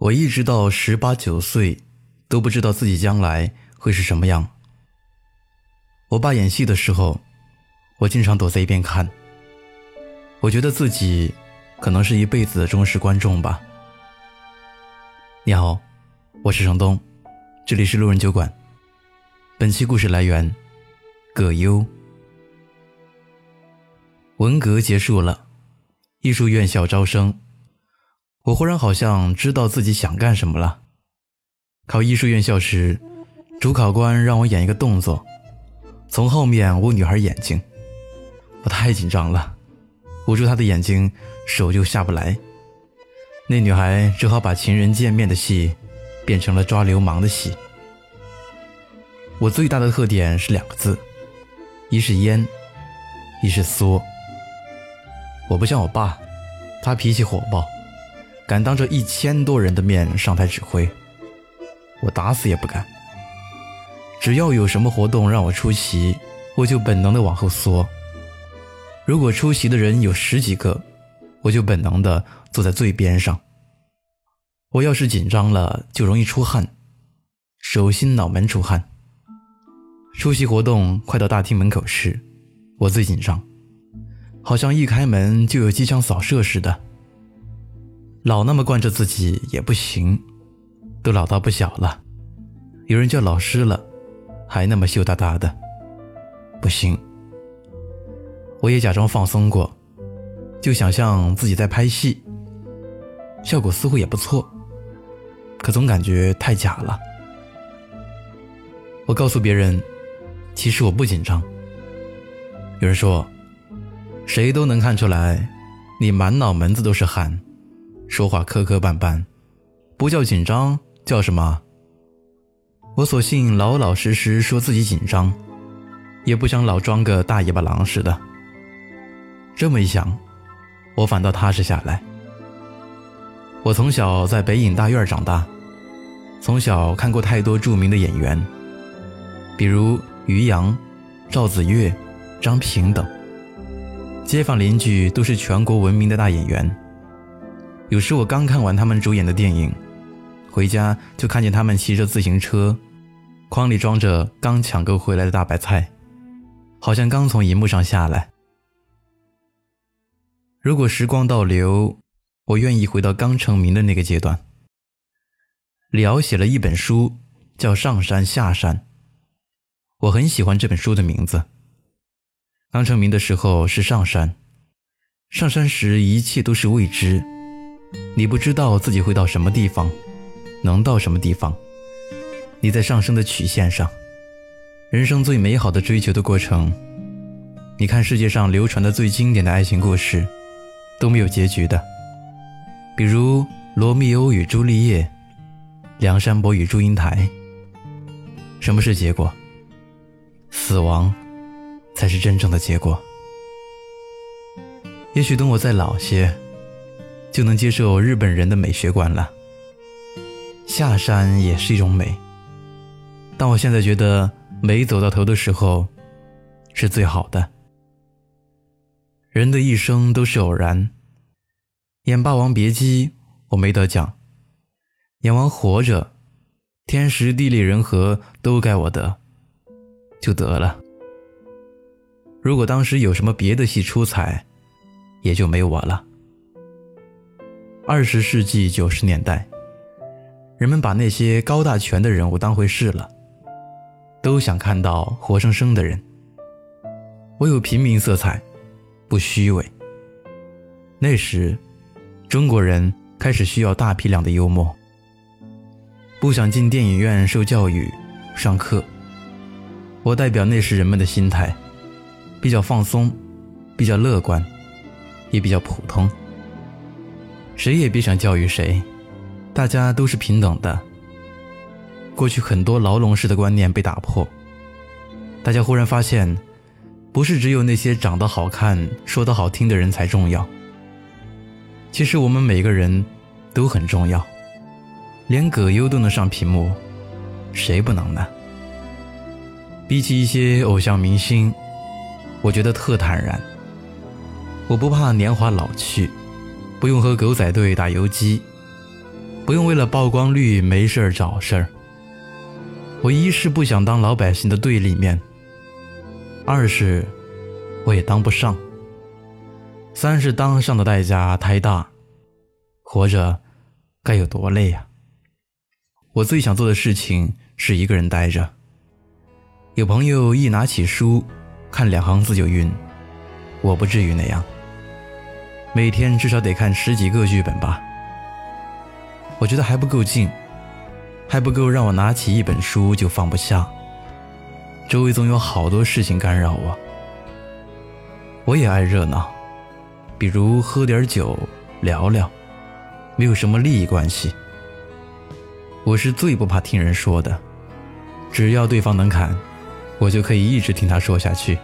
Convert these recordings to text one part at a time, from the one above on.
我一直到十八九岁都不知道自己将来会是什么样。我爸演戏的时候，我经常躲在一边看。我觉得自己可能是一辈子的忠实观众吧。你好，我是程东，这里是路人酒馆。本期故事来源葛优。文革结束了，艺术院校招生。我忽然好像知道自己想干什么了。考艺术院校时，主考官让我演一个动作，从后面捂女孩眼睛。我太紧张了，捂住她的眼睛，手就下不来。那女孩只好把情人见面的戏变成了抓流氓的戏。我最大的特点是两个字，一是烟，一是缩。我不像我爸，他脾气火爆。敢当着一千多人的面上台指挥，我打死也不敢。只要有什么活动让我出席，我就本能的往后缩。如果出席的人有十几个，我就本能的坐在最边上。我要是紧张了，就容易出汗，手心脑门出汗。出席活动快到大厅门口时，我最紧张，好像一开门就有机枪扫射似的。老那么惯着自己也不行，都老大不小了，有人叫老师了，还那么羞答答的，不行。我也假装放松过，就想象自己在拍戏，效果似乎也不错，可总感觉太假了。我告诉别人，其实我不紧张。有人说，谁都能看出来，你满脑门子都是汗。说话磕磕绊绊，不叫紧张，叫什么？我索性老老实实说自己紧张，也不想老装个大尾巴狼似的。这么一想，我反倒踏实下来。我从小在北影大院长大，从小看过太多著名的演员，比如于洋、赵子越、张平等，街坊邻居都是全国闻名的大演员。有时我刚看完他们主演的电影，回家就看见他们骑着自行车，筐里装着刚抢购回来的大白菜，好像刚从银幕上下来。如果时光倒流，我愿意回到刚成名的那个阶段。李敖写了一本书，叫《上山下山》，我很喜欢这本书的名字。刚成名的时候是上山，上山时一切都是未知。你不知道自己会到什么地方，能到什么地方。你在上升的曲线上，人生最美好的追求的过程。你看世界上流传的最经典的爱情故事，都没有结局的。比如《罗密欧与朱丽叶》，《梁山伯与祝英台》。什么是结果？死亡，才是真正的结果。也许等我再老些。就能接受日本人的美学观了。下山也是一种美，但我现在觉得美走到头的时候，是最好的。人的一生都是偶然，演《霸王别姬》我没得奖，演完《活着》，天时地利人和都该我得，就得了。如果当时有什么别的戏出彩，也就没我了。二十世纪九十年代，人们把那些高大全的人物当回事了，都想看到活生生的人。我有平民色彩，不虚伪。那时，中国人开始需要大批量的幽默。不想进电影院受教育、上课。我代表那时人们的心态，比较放松，比较乐观，也比较普通。谁也别想教育谁，大家都是平等的。过去很多牢笼式的观念被打破，大家忽然发现，不是只有那些长得好看、说得好听的人才重要。其实我们每个人都很重要，连葛优都能上屏幕，谁不能呢？比起一些偶像明星，我觉得特坦然。我不怕年华老去。不用和狗仔队打游击，不用为了曝光率没事儿找事儿。我一是不想当老百姓的对立面，二是我也当不上，三是当上的代价太大，活着该有多累呀！我最想做的事情是一个人待着。有朋友一拿起书，看两行字就晕，我不至于那样。每天至少得看十几个剧本吧。我觉得还不够劲，还不够让我拿起一本书就放不下。周围总有好多事情干扰我。我也爱热闹，比如喝点酒聊聊，没有什么利益关系。我是最不怕听人说的，只要对方能侃。我就可以一直听他说下去，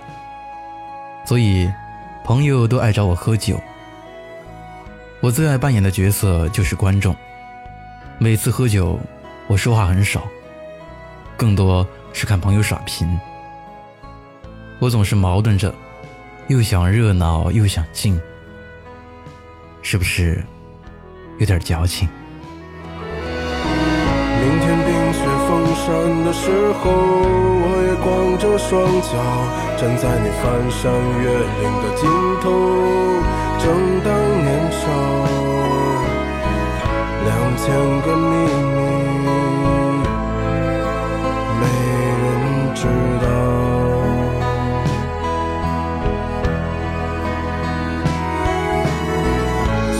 所以朋友都爱找我喝酒。我最爱扮演的角色就是观众。每次喝酒，我说话很少，更多是看朋友耍贫。我总是矛盾着，又想热闹又想静，是不是有点矫情？明天冰雪封山的时候。光着双脚站在你翻山越岭的尽头，正当年少，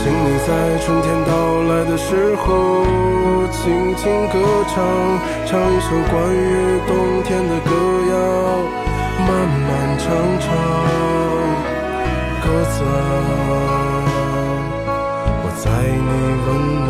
请你在春天到来的时候。轻轻歌唱，唱一首关于冬天的歌谣，漫漫长长，鸽子啊，我在你温暖